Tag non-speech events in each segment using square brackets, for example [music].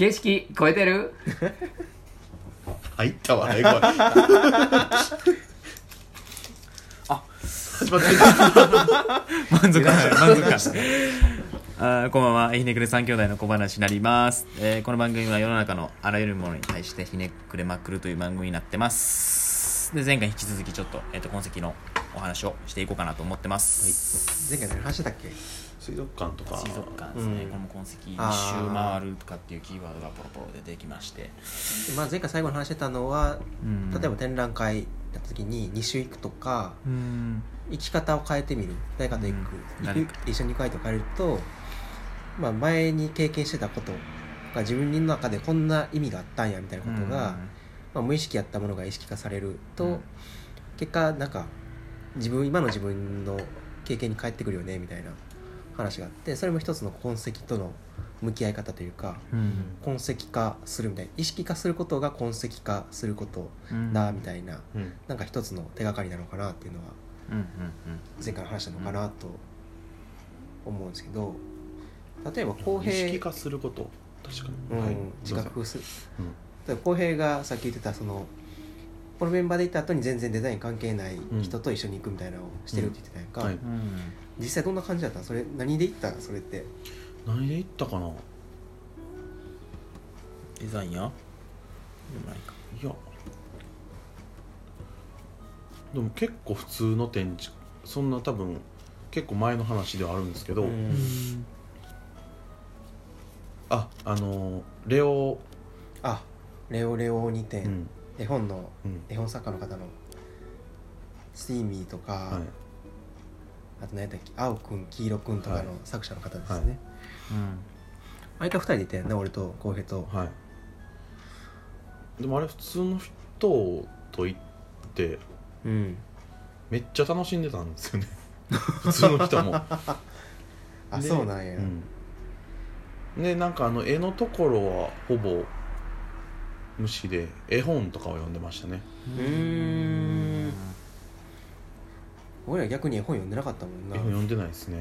形式超えてる？入ったわねこれ。あ。始まってる。満足感 [laughs] 満足感あーこんばんは。ひねくれ三兄弟の小話になります、えーこの番組は世の中のあらゆるものに対してひねくれまくるという番組になってます。で前回引き続きちょっと,、えー、と痕跡のお話をしていこうかなと思ってます、前回何話してたっけ？水族館とか。水族館ですね、うん。この痕跡一あ周ー回るとかっていうキーワードがポロポロ出てきまして、でまあ、前回最後に話してたのはうん。例えば展覧会やった時に2週行くとかうん。生き方を変えてみる。誰かと行く,、うん。行く？一緒に行く相手を変えると、まあ、前に経験してたことが自分の中でこんな意味があったんやみたいなことが、まあ、無意識やったものが意識化されると、うん。結果なんか自分今の自分の経験に返ってくるよねみたいな話があってそれも一つの痕跡との向き合い方というかうん。痕跡化するみたいな意識化することが痕跡化することうん。だみたいな、うん。なんか一つの手がかりなのかなっていうのは前回の話したのかなと思うんですけど例えば公意平識化すること。確かに、うんはい。自覚する。うん。例えば浩平がさっき言ってたそのこのメンバーで行った後に全然デザイン関係ない人と一緒に行くみたいなのをしてるって言ってたやんか、うん。はい。うん実際どんな感じだったの？それ何で行ったそれって。何で行ったかな？いデザインや？でもないか。や。でも結構普通の展示。そんな多分結構前の話ではあるんですけど、うん。ああのレオ、あレオレオ2点、うん絵本のうん。絵本作家の方のスイーミーとか、はい、あと何やったっけ青くん黄色くんとかはい。の作者の方ですね、はい。あれと2人で行ったやんな俺と浩平と。はい。でもあれ普通の人と行ってうん。めっちゃ楽しんでたんですよね。[laughs] 普通の人も。[laughs] あでそうなんや、うん、でなんかあの絵のところはほぼ無視で絵本とかを読んでましたね。うー。ん俺ら逆に絵本読んでなかったもんな。絵本読んでないですね。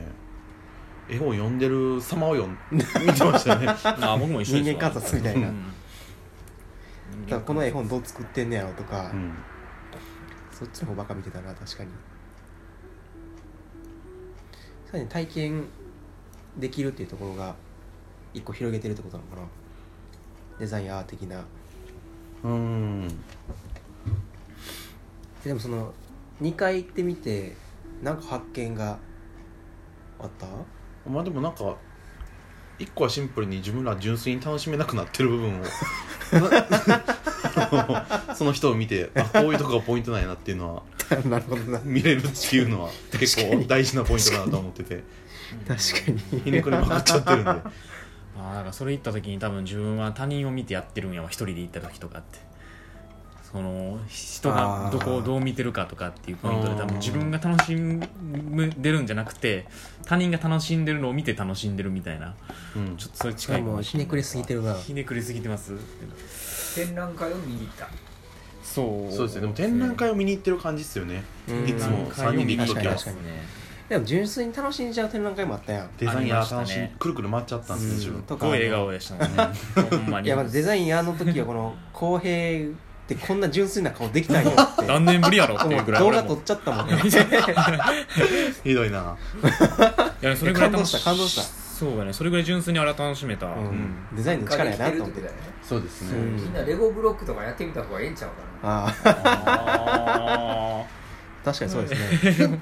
絵本読んでる様を読ん見てましたね。[laughs] あ僕も一緒人間観察みたいな。うん。この絵本どう作ってんねやろとか、うん。そっちの方ばっか見てたな確かに。さらに体験できるっていうところが一個広げてるってことなのかな。デザインアー的なうん。でもその2回行ってみてなんか発見があった？まあでもなんか一個はシンプルに自分ら純粋に楽しめなくなってる部分を。[laughs] [laughs] その人を見てあこういうとこがポイントなんやなっていうのは [laughs] なるほどな。見れるっていうのは結構大事なポイントだなと思ってて。確かに。ひねくれまくっちゃってるんでああだからそれ行った時に多分自分は他人を見てやってるんやわ一人で行った時とかって。その人がどこをどう見てるかとかっていうポイントで多分自分が楽しんでるんじゃなくて他人が楽しんでるのを見て楽しんでるみたいな。うん。ちょっとそれ近いかもうもしれない。ひねくれすぎてるな。ひねくれすぎてます。展覧会を見に行った。そう。そうですね。でも展覧会を見に行ってる感じですよね。うん。いつも3人で行く時は。確かにでも純粋に楽しんじゃう展覧会もあったやん。デザインヤー楽しありましたね。くるくる回っちゃったんですよ自分。とすごい笑顔でしたもんね。[laughs] ほんまに。いやまずデザインあの時はこの公平ってこんな純粋な顔できたんやって。[laughs] 何年ぶりやろっていうぐらい [laughs] 動画撮っちゃったもんね。ひどいな。いやそれぐらい楽し感動した感動した。そうだね。それぐらい純粋にあれは楽しめた、うん。デザインの力やなと思って。てたよねそうですね、うん。みんなレゴブロックとかやってみた方がええんちゃうかなあああ確かにそうですね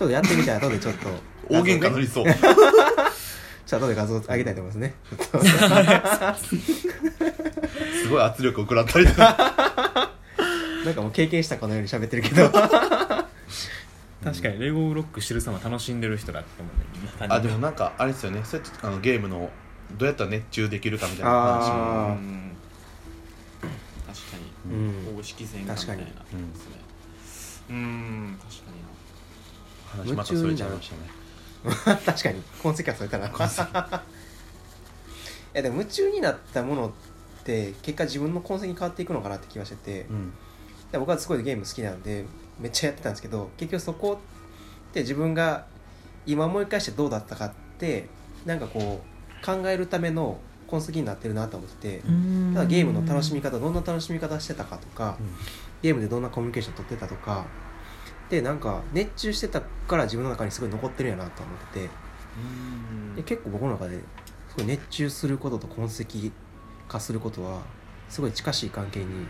ちょっとやってみたら後でちょっと。[laughs] 大喧嘩乗りそう。[laughs] ちょっと後で画像上げたいと思いますね。[laughs] すごい圧力を食らったりとか。なんかもう経験したかのように喋ってるけど。ー確かにレゴブロックしてる様楽しんでる人だって思うね。あでもなんかあれですよね。そうやってあのゲームのどうやったら熱中できるかみたいな話あも確かに。うん。公式戦かみたいな。確かに。うん。ですねうん確かに。な話またそれちゃいましたね。[laughs] 確かに。痕跡はそれたな。いや [laughs] でも夢中になったものって結果自分の痕跡に変わっていくのかなって気がしてて、うん。で僕はすごいゲーム好きなんでめっちゃやってたんですけど結局そこって自分が今思い返してどうだったかってなんかこう考えるための痕跡になってるなと思ってて。ただゲームの楽しみ方どんな楽しみ方してたかとか、ゲームでどんなコミュニケーション取ってたとかでなんか熱中してたから自分の中にすごい残ってるんやなと思ってて。で結構僕の中ですごい熱中することと痕跡化することはすごい近しい関係に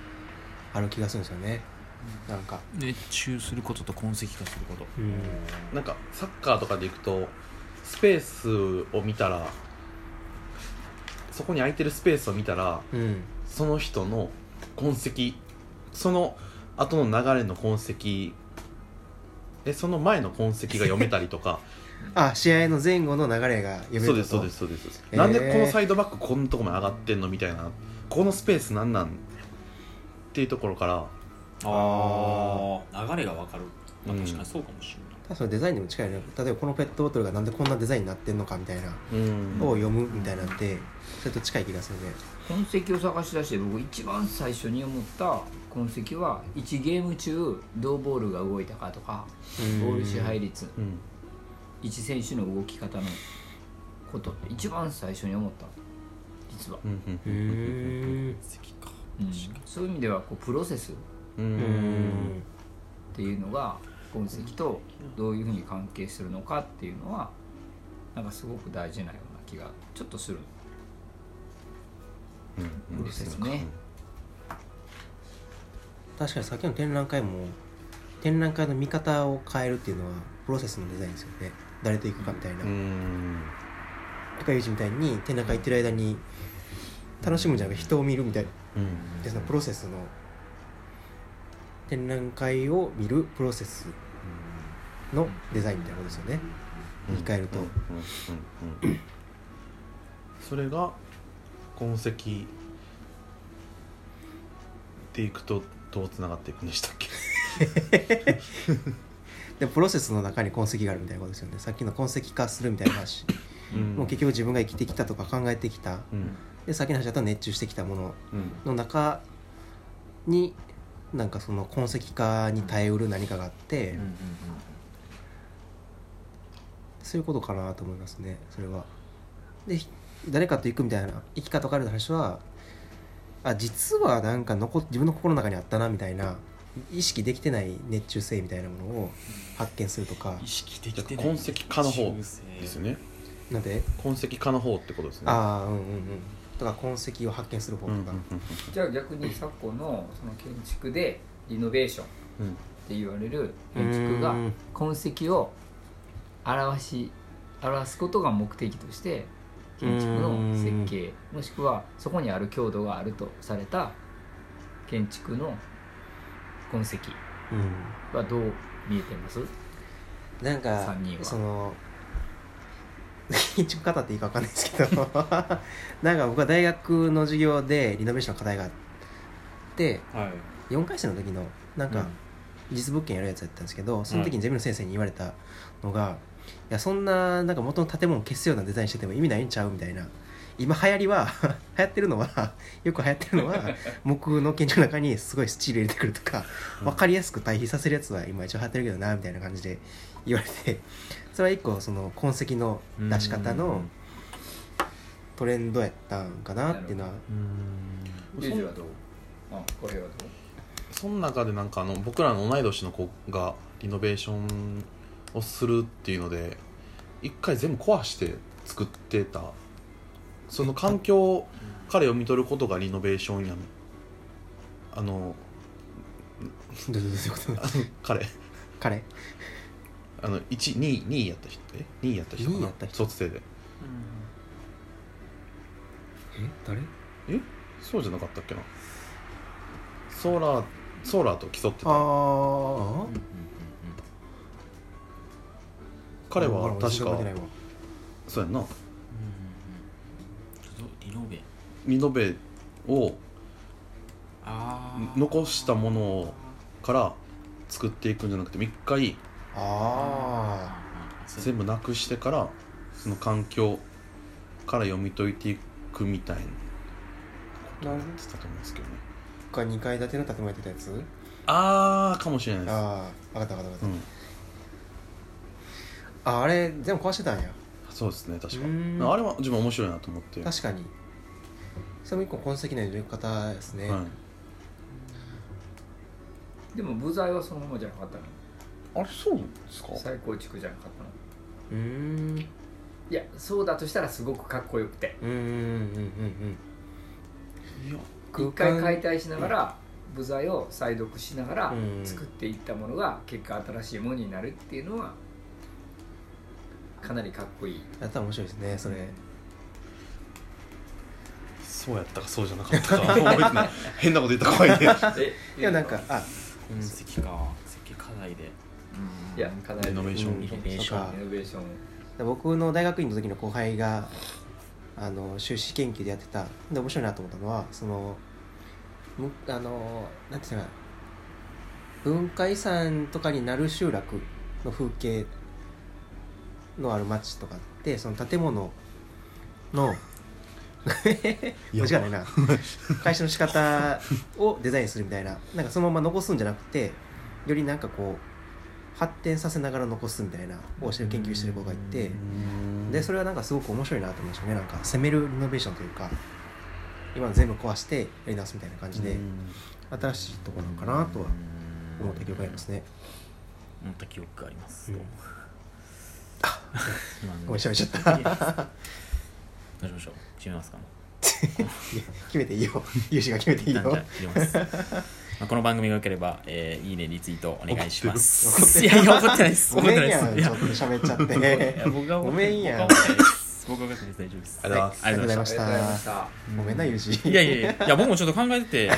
ある気がするんですよね。なんか。熱中することと痕跡化すること。うん。なんかサッカーとかでいくとスペースを見たらそこに空いてるスペースを見たらうん。その人の痕跡その後の流れの痕跡でその前の痕跡が読めたりとか。[laughs] あ試合の前後の流れが読めるそうですそうとですそうです、へー。なんでこのサイドバックこんなとこまで上がってんのみたいな。このスペースなんなんっていうところから。ああ流れが分かる、まあ、うん確かにそうかもしれない、ただそのデザインにも近いね。例えばこのペットボトルがなんでこんなデザインになってんのかみたいなうん。を読むみたいなんでそれと近い気がするね。痕跡を探し出して僕一番最初に思った痕跡は1ゲーム中どうボールが動いたかとかうん。ボール支配率うん。1選手の動き方のことって一番最初に思った。実は、うんうんそういう意味ではこうプロセスっていうのが痕跡とどういうふうに関係するのかっていうのはなんかすごく大事なような気がちょっとする。うんですね。確かにさっきの展覧会も展覧会の見方を変えるっていうのはプロセスのデザインですよね。誰と行くかみたいな、うん。とかいうみたいに展覧会行ってる間に楽しむんじゃなくて人を見るみたいなうん。でそのプロセスの展覧会を見るプロセスのデザインみたいなことですよね。言い換えると。うんうんうんうんそれが痕跡っていくとどうつながっていくんでしたっけ？[laughs] でプロセスの中に痕跡があるみたいなことですよね。さっきの痕跡化するみたいな話、もう結局自分が生きてきたとか考えてきた。うん。でさっきの話だと熱中してきたものうん。の中になんかその痕跡化に耐えうる何かがあって、そういうことかなと思いますねそれは。でひ誰かと行くみたいな生き方を変える話はあ実はなんか残っ自分の心の中にあったなみたいな意識できてない熱中性みたいなものを発見するとか。意識できてない。痕跡化の方。ですよねなんで？痕跡化の方ってことですね。ああうんうんうんとか痕跡を発見する方とか、うんうんじゃあ逆に昨今のその建築でリノベーションって言われる建築がうん痕跡を表し表すことが目的として建築の設計もしくはそこにある強度があるとされた建築の痕跡うんはどう見えてます？なんか三人は。その建築方っていいか分かんないですけど。[laughs] なんか僕は大学の授業でリノベーションの課題があってはい。4回生の時のなんか実物件やるやつやったんですけどその時にゼミの先生に言われたのが、いやそんななんか元の建物を消すようなデザインしてても意味ないんちゃうみたいな今流行りは [laughs] 流行ってるのは [laughs] よく流行ってるのは [laughs] 木の建築の中にすごいスチール入れてくるとか分かりやすく対比させるやつは今一応流行ってるけどなみたいな感じで言われて。それは一個その痕跡の出し方のトレンドやったんかなっていうのは。ユージはどう？あこれはどう？その中でなんかあの僕らの同い年の子がリノベーションをするっていうので一回全部壊して作ってたその環境から読み取ることがリノベーションやん。あのどういうこと？あの彼。彼。あの1 2 2やった人え？2やった人かな？二位やった人。卒生で。え？誰？え？そうじゃなかったっけな？ソーラーソーラーと競ってた。ああ彼は確かそうやんなリノベリノベを残したものから作っていくんじゃなくて一回あ全部なくしてからその環境から読み解いていくみたいなことをやってたと思うんですけどね。あが2階建ての建物やってたやつ？ああかもしれないです。ああ分かった分かった分かっうん。た、ああれ全部壊してたんや。そうですね確か。あれは自分面白いなと思って。確かにそれも一個痕跡の入れ方ですね、はい。でも部材はそのままじゃなかったの？あれそうですか？再構築じゃなかったの？うーん。いやそうだとしたらすごくかっこよくて。うんうんうんうんうんいや一回解体しながら部材を再読しながらうん。作っていったものが結果新しいものになるっていうのはかなりかっこいい。やったら面白いですねそれそうやったかそうじゃなかったか覚えてない。[laughs] 変なこと言ったら怖いね。えいやなんかあうん。石か。石課題で。いや課題リノベーション。リノベーション。そうか。リノベーション。僕の大学院の時の後輩があの修士研究でやってた。で面白いなと思ったのはそのむあのなんていうのかな。文化遺産とかになる集落の風景のある町とかってその建物の [laughs] 間違いないな。会社の仕方をデザインするみたいな。なんかそのまま残すんじゃなくてよりなんかこう発展させながら残すみたいなをしてる研究してる子がいて。でそれはなんかすごく面白いなと思いましたねなんか攻めるリノベーションというか今の全部壊してやり直すみたいな感じで新しいところなのかなとは思った記憶がありますね。思った記憶があります、うん。[laughs] 今 [laughs] ごめん喋っちゃったどうしましょう。決めますか [laughs] 決めていいよ。有志が決めていいよ。まあこの番組が良ければ、えーいいねリツイートお願いします。怒ってるい。やいや怒ってないです。ご怒ってめんやん。ないです。ちょっと喋っちゃって。いや僕がごめんやん。僕は怒ってないです。僕は怒ってないです。大丈夫です。ありがとうございます。はありがとうございましありがとうございました。ごめんな有志たいやいやいや。いや僕もちょっと考えてて